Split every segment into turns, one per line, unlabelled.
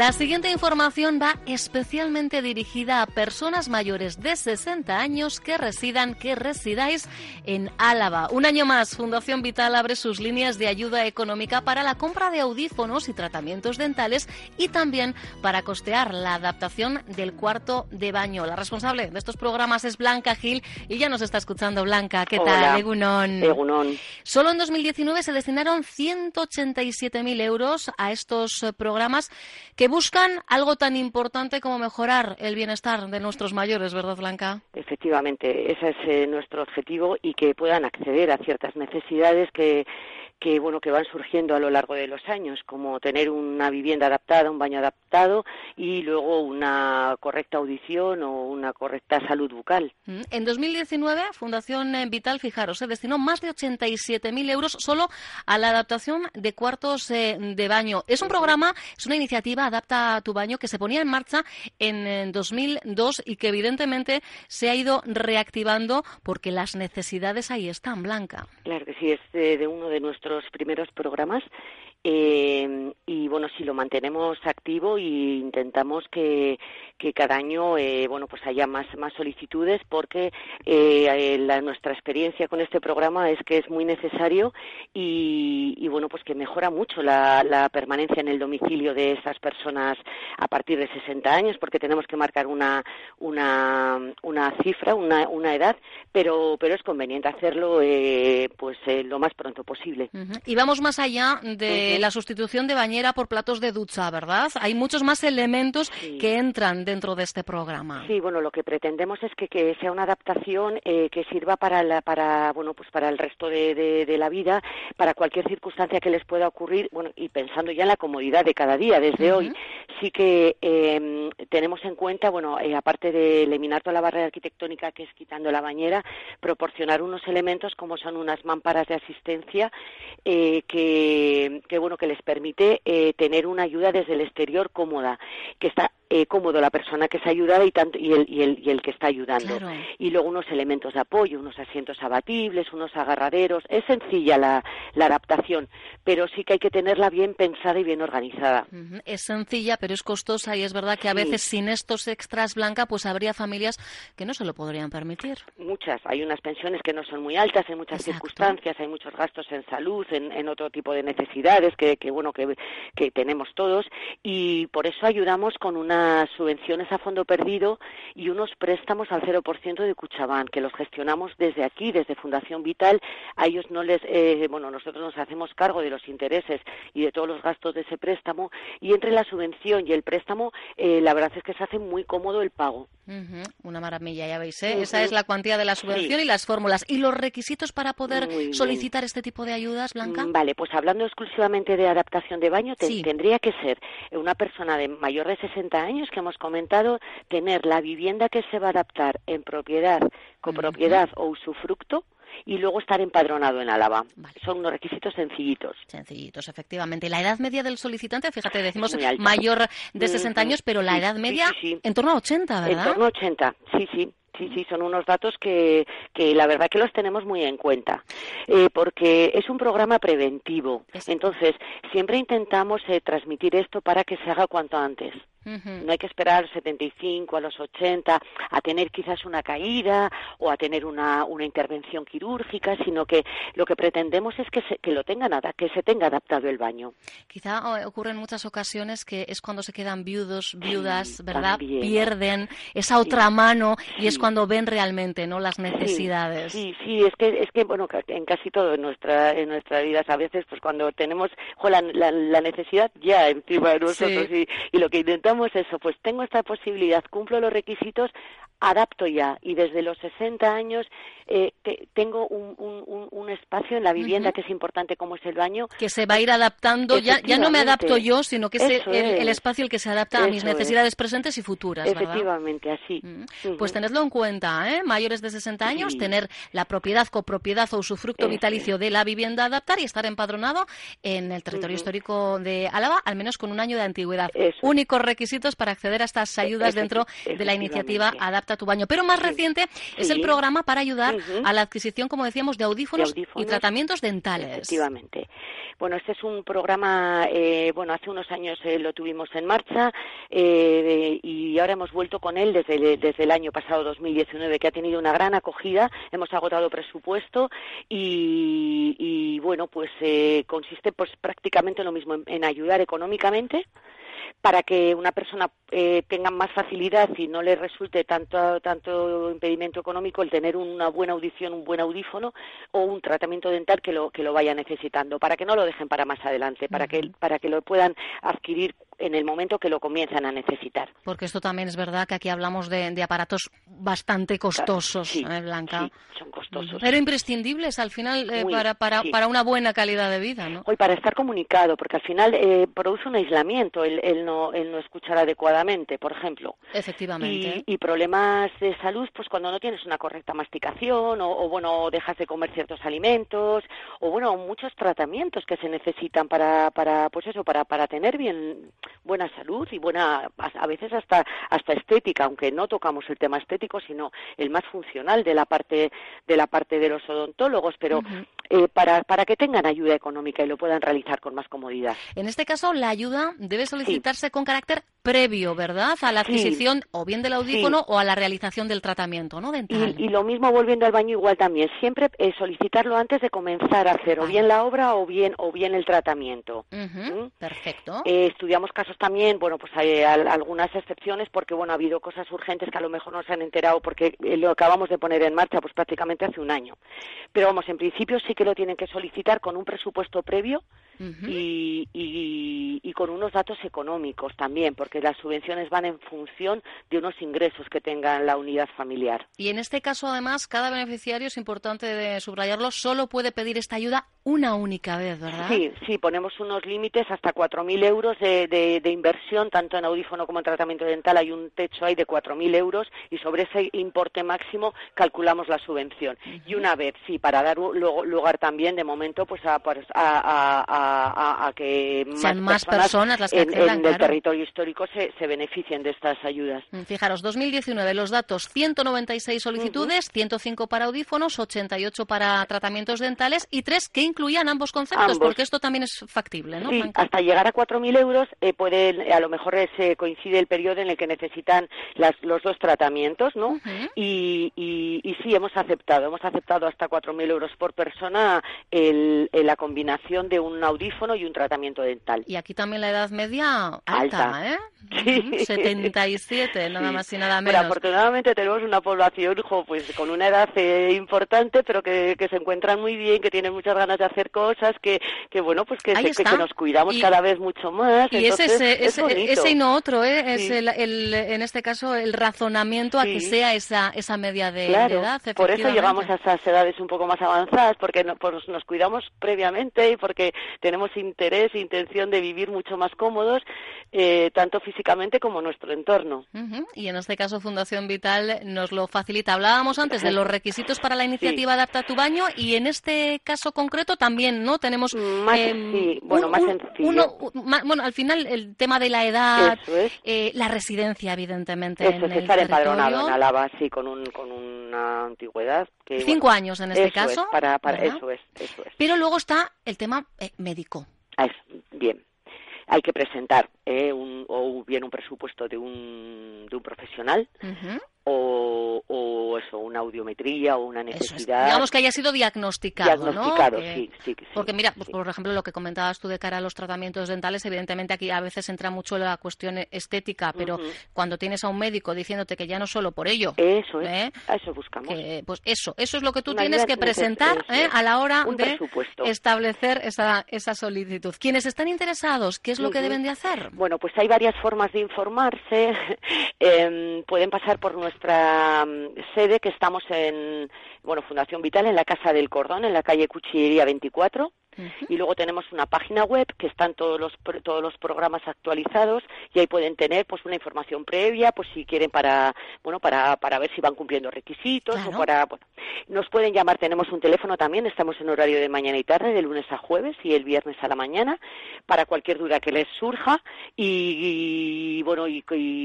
La siguiente información va especialmente dirigida a personas mayores de 60 años que residan, que residáis en Álava. Un año más, Fundación Vital abre sus líneas de ayuda económica para la compra de audífonos y tratamientos dentales y también para costear la adaptación del cuarto de baño. La responsable de estos programas es Blanca Gil y ya nos está escuchando Blanca. ¿Qué tal? Egunon.
Egunon.
Solo en 2019 se destinaron 187.000 euros a estos eh, programas que buscan algo tan importante como mejorar el bienestar de nuestros mayores, ¿verdad, Blanca?
Efectivamente, ese es eh, nuestro objetivo y que puedan acceder a ciertas necesidades que que bueno que van surgiendo a lo largo de los años, como tener una vivienda adaptada, un baño adaptado y luego una correcta audición o una correcta salud bucal.
Mm, en 2019, Fundación Vital, fijaros, se destinó más de 87.000 euros solo a la adaptación de cuartos eh, de baño. Es un programa, es una iniciativa Adapta a tu baño que se ponía en marcha en 2002 y que evidentemente se ha ido reactivando porque las necesidades ahí están, Blanca.
Claro que sí, es de uno de nuestros primeros programas eh, y bueno, si lo mantenemos activo y intentamos que, que cada año eh, bueno pues haya más, más solicitudes porque eh, la, nuestra experiencia con este programa es que es muy necesario y, y bueno pues que mejora mucho la, la, permanencia en el domicilio de esas personas a partir de 60 años porque tenemos que marcar una, una, una cifra, una, una edad, pero, pero es conveniente hacerlo eh, pues lo más pronto posible.
Y vamos más allá de la sustitución de bañera por platos de ducha, ¿verdad? Hay muchos más elementos que entran dentro de este programa.
Sí, bueno, lo que pretendemos es que, que sea una adaptación eh, que sirva para, la, para, bueno, pues para el resto de, de, la vida, para cualquier circunstancia que les pueda ocurrir, bueno, y pensando ya en la comodidad de cada día, desde hoy, sí que eh, tenemos en cuenta, bueno, eh, aparte de eliminar toda la barrera arquitectónica que es quitando la bañera, proporcionar unos elementos como son unas mámparas de asistencia eh, que, que bueno, que les permite eh, tener una ayuda desde el exterior cómoda, que está eh, cómodo la persona que es ayudada y, tanto, y, el, y, el, y el que está ayudando. Y luego unos elementos de apoyo, unos asientos abatibles, unos agarraderos. Es sencilla la, la adaptación, pero sí que hay que tenerla bien pensada y bien organizada.
Es sencilla, pero es costosa y es verdad que a veces sin estos extras, Blanca, pues habría familias que no se lo podrían permitir.
Muchas. Hay unas pensiones que no son muy altas, hay muchas circunstancias, hay muchos gastos en salud, en, en otro tipo de necesidades que, que bueno, que, que tenemos todos y por eso ayudamos con una subvenciones a fondo perdido y unos préstamos al 0% de Cuchabán, que los gestionamos desde aquí, desde Fundación Vital. A ellos no les, eh, bueno, nosotros nos hacemos cargo de los intereses y de todos los gastos de ese préstamo y entre la subvención y el préstamo, eh, la verdad es que se hace muy cómodo el pago.
Una maravilla, ya veis, ¿eh? Esa es la cuantía de la subvención y las fórmulas. ¿Y los requisitos para poder solicitar este tipo de ayudas, Blanca?
Mm, vale, pues hablando exclusivamente de adaptación de baño, tendría que ser una persona de mayor de 60 años que hemos comentado, tener la vivienda que se va a adaptar en propiedad, copropiedad o usufructo, y luego estar empadronado en Álava. Son unos requisitos sencillitos.
Sencillitos, efectivamente. La edad media del solicitante, fíjate, decimos mayor de 60 años, pero la edad media en torno a 80, ¿verdad?
En torno a 80, sí, sí. Sí, sí, son unos datos que, que la verdad que los tenemos muy en cuenta, eh, porque es un programa preventivo. Entonces, siempre intentamos eh, transmitir esto para que se haga cuanto antes. No hay que esperar 75 a los 80 a tener quizás una caída o a tener una, una intervención quirúrgica, sino que lo que pretendemos es que, se, que lo tenga nada, que se tenga adaptado el baño.
Quizá ocurre en muchas ocasiones que es cuando se quedan viudos, viudas, ¿verdad? Pierden esa otra mano y es cuando ven realmente, ¿no? Las necesidades.
Sí, sí, es que es que bueno, en casi todo en nuestra en nuestra vida a veces, pues cuando tenemos la, la, necesidad ya encima de nosotros y, y lo que intentamos solicitamos eso, pues tengo esta posibilidad, cumplo los requisitos, adapto ya y desde los 60 años eh, tengo un, espacio en la vivienda que es importante como es el baño.
Que se va a ir adaptando, ya, ya no me adapto yo, sino que es el, espacio el que se adapta a mis necesidades presentes y futuras.
Efectivamente, así.
Mm. Pues tenedlo en cuenta, ¿eh? mayores de 60 años, tener la propiedad, copropiedad o usufructo vitalicio de la vivienda adaptar y estar empadronado en el territorio histórico de Álava, al menos con un año de antigüedad. Únicos requisitos para acceder a estas ayudas dentro de la iniciativa Adapta tu baño. Pero más reciente es el programa para ayudar a la adquisición, como decíamos, de audífonos, y tratamientos dentales.
Efectivamente. Bueno, este es un programa, eh, bueno, hace unos años eh, lo tuvimos en marcha eh, y ahora hemos vuelto con él desde, desde el año pasado, 2019, que ha tenido una gran acogida. Hemos agotado presupuesto y, bueno, pues consiste pues prácticamente lo mismo en ayudar económicamente para que una persona eh, tenga más facilidad y no le resulte tanto, tanto impedimento económico el tener una buena audición, un buen audífono o un tratamiento dental que lo, que lo vaya necesitando, para que no lo dejen para más adelante, para, que, para que lo puedan adquirir en el momento que lo comienzan a necesitar.
Porque esto también es verdad que aquí hablamos de, aparatos bastante costosos, ¿eh, Blanca?
Sí, son costosos.
Pero imprescindibles al final eh, para, para, para, una buena calidad de vida, ¿no?
Hoy para estar comunicado, porque al final eh, produce un aislamiento el, el, no, el no escuchar adecuadamente, por ejemplo.
Efectivamente.
Y, problemas de salud, pues cuando no tienes una correcta masticación o, o, bueno, dejas de comer ciertos alimentos o bueno, muchos tratamientos que se necesitan para, para pues eso, para, para tener bien buena salud y buena, a veces hasta, hasta estética, aunque no tocamos el tema estético, sino el más funcional de la parte de la parte de los odontólogos, pero eh, para, para que tengan ayuda económica y lo puedan realizar con más comodidad.
En este caso, la ayuda debe solicitarse con carácter previo, ¿verdad? A la adquisición o bien del audífono o a la realización del tratamiento, ¿no? Dental.
Y, lo mismo volviendo al baño igual también, siempre eh, solicitarlo antes de comenzar a hacer o bien la obra o bien o bien el tratamiento.
¿Mm? Perfecto.
Eh, estudiamos casos también, bueno, pues hay algunas excepciones porque bueno ha habido cosas urgentes que a lo mejor no se han enterado porque lo acabamos de poner en marcha pues prácticamente hace un año. Pero vamos, en principio sí que lo tienen que solicitar con un presupuesto previo y, y, con unos datos económicos también, porque las subvenciones van en función de unos ingresos que tenga la unidad familiar.
Y en este caso, además, cada beneficiario, es importante de subrayarlo, solo puede pedir esta ayuda una única vez, ¿verdad?
Sí, sí, ponemos unos límites hasta 4.000 euros de, de, inversión, tanto en audífono como en tratamiento dental. Hay un techo ahí de 4.000 euros y sobre ese importe máximo calculamos la subvención. Y una vez, sí, para dar lugar también, de momento, pues a, pues, a, que
más, personas, las que
en, el territorio histórico se, se, beneficien de estas ayudas.
Mm, fijaros, 2019, los datos, 196 solicitudes, 105 para audífonos, 88 para tratamientos dentales y tres que incluían ambos conceptos, porque esto también es factible, ¿no?
Sí, hasta llegar a 4.000 euros eh, pueden, a lo mejor se coincide el periodo en el que necesitan las, los dos tratamientos, ¿no? y, y, sí, hemos aceptado, hemos aceptado hasta 4.000 euros por persona el, la combinación de un audífono y un tratamiento dental.
Y aquí también la edad media alta, ¿eh? Sí. 77, nada más y nada menos.
Pero afortunadamente tenemos una población pues con una edad eh, importante, pero que, que, se encuentran muy bien, que tienen muchas ganas de hacer cosas, que, que bueno, pues que, que, nos cuidamos cada vez mucho más.
Y ese, ese, y no otro, ¿eh? Es el, el, en este caso el razonamiento a que sea esa, esa media de, edad.
Por eso llegamos a esas edades un poco más avanzadas, porque pues nos cuidamos previamente y porque tenemos interés e intención de vivir mucho más cómodos, eh, tanto físicamente como nuestro entorno.
Y en este caso Fundación Vital nos lo facilita. Hablábamos antes de los requisitos para la iniciativa Adapta tu baño y en este caso concreto también, ¿no? Tenemos
más, em, bueno, más sencillo.
bueno, al final el tema de la edad, eh, la residencia, evidentemente.
Eso es, estar empadronado en Álava, sí, con, un, con una antigüedad. Que,
Cinco años en este caso.
para, para, eso es, eso es.
Pero luego está el tema eh, médico.
Ah, es, bien hay que presentar eh, un, o bien un presupuesto de un, de un profesional o, o, eso, una audiometría o una necesidad.
Digamos que haya sido diagnosticado,
diagnosticado sí, sí, sí,
Porque mira, pues, por ejemplo, lo que comentabas tú de cara a los tratamientos dentales, evidentemente aquí a veces entra mucho la cuestión estética, pero cuando tienes a un médico diciéndote que ya no solo por ello.
Eso es, ¿eh? eso buscamos.
pues eso, eso es lo que tú tienes que presentar ¿eh? a la hora de establecer esa, esa solicitud. Quienes están interesados, ¿qué es lo que deben de hacer?
Bueno, pues hay varias formas de informarse. Em, pueden pasar por nuestra mm, sede, que estamos en, bueno, Fundación Vital, en la Casa del Cordón, en la calle Cuchillería 24. Y luego tenemos una página web que están todos los todos los programas actualizados y ahí pueden tener pues una información previa, pues si quieren para bueno para para ver si van cumpliendo requisitos o para bueno, nos pueden llamar, tenemos un teléfono también, estamos en horario de mañana y tarde, de lunes a jueves y el viernes a la mañana para cualquier duda que les surja y, bueno y,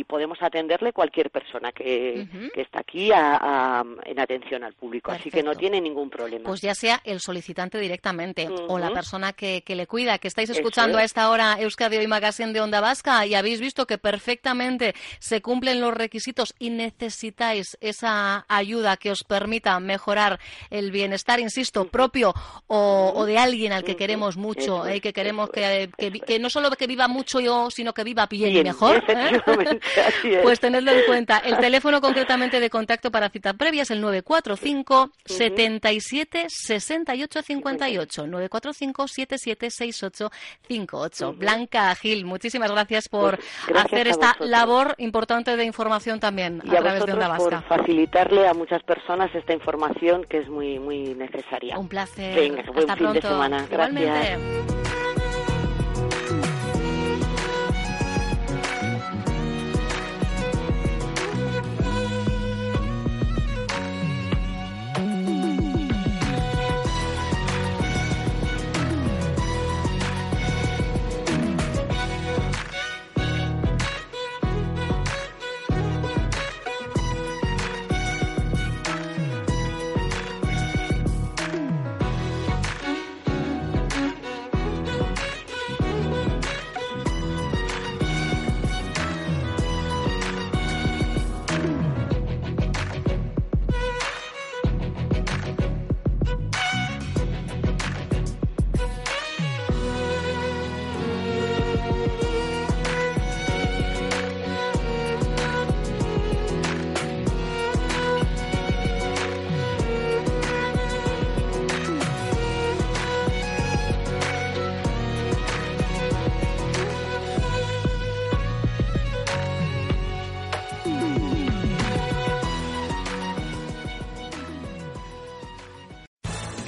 podemos atenderle cualquier persona que, que está aquí en atención al público, así que no tiene ningún problema.
Pues ya sea el solicitante directamente o la persona que, le cuida, que estáis escuchando a esta hora Euskadi Hoy Magazine de Onda Vasca y habéis visto que perfectamente se cumplen los requisitos y necesitáis esa ayuda que os permita mejorar el bienestar, insisto, propio o, de alguien al que queremos mucho, y eh, que queremos que, que, no solo que viva mucho yo, sino que viva bien, y mejor. ¿eh? Pues tenedlo en cuenta. El teléfono concretamente de contacto para cita previa es el 945 77 68 58 945 Blanca Gil, muchísimas gracias por
pues
hacer esta labor importante de información también
a,
través de Onda Vasca.
por facilitarle a muchas personas esta información que es muy muy necesaria.
Un placer.
Venga, buen
fin
de semana. Gracias.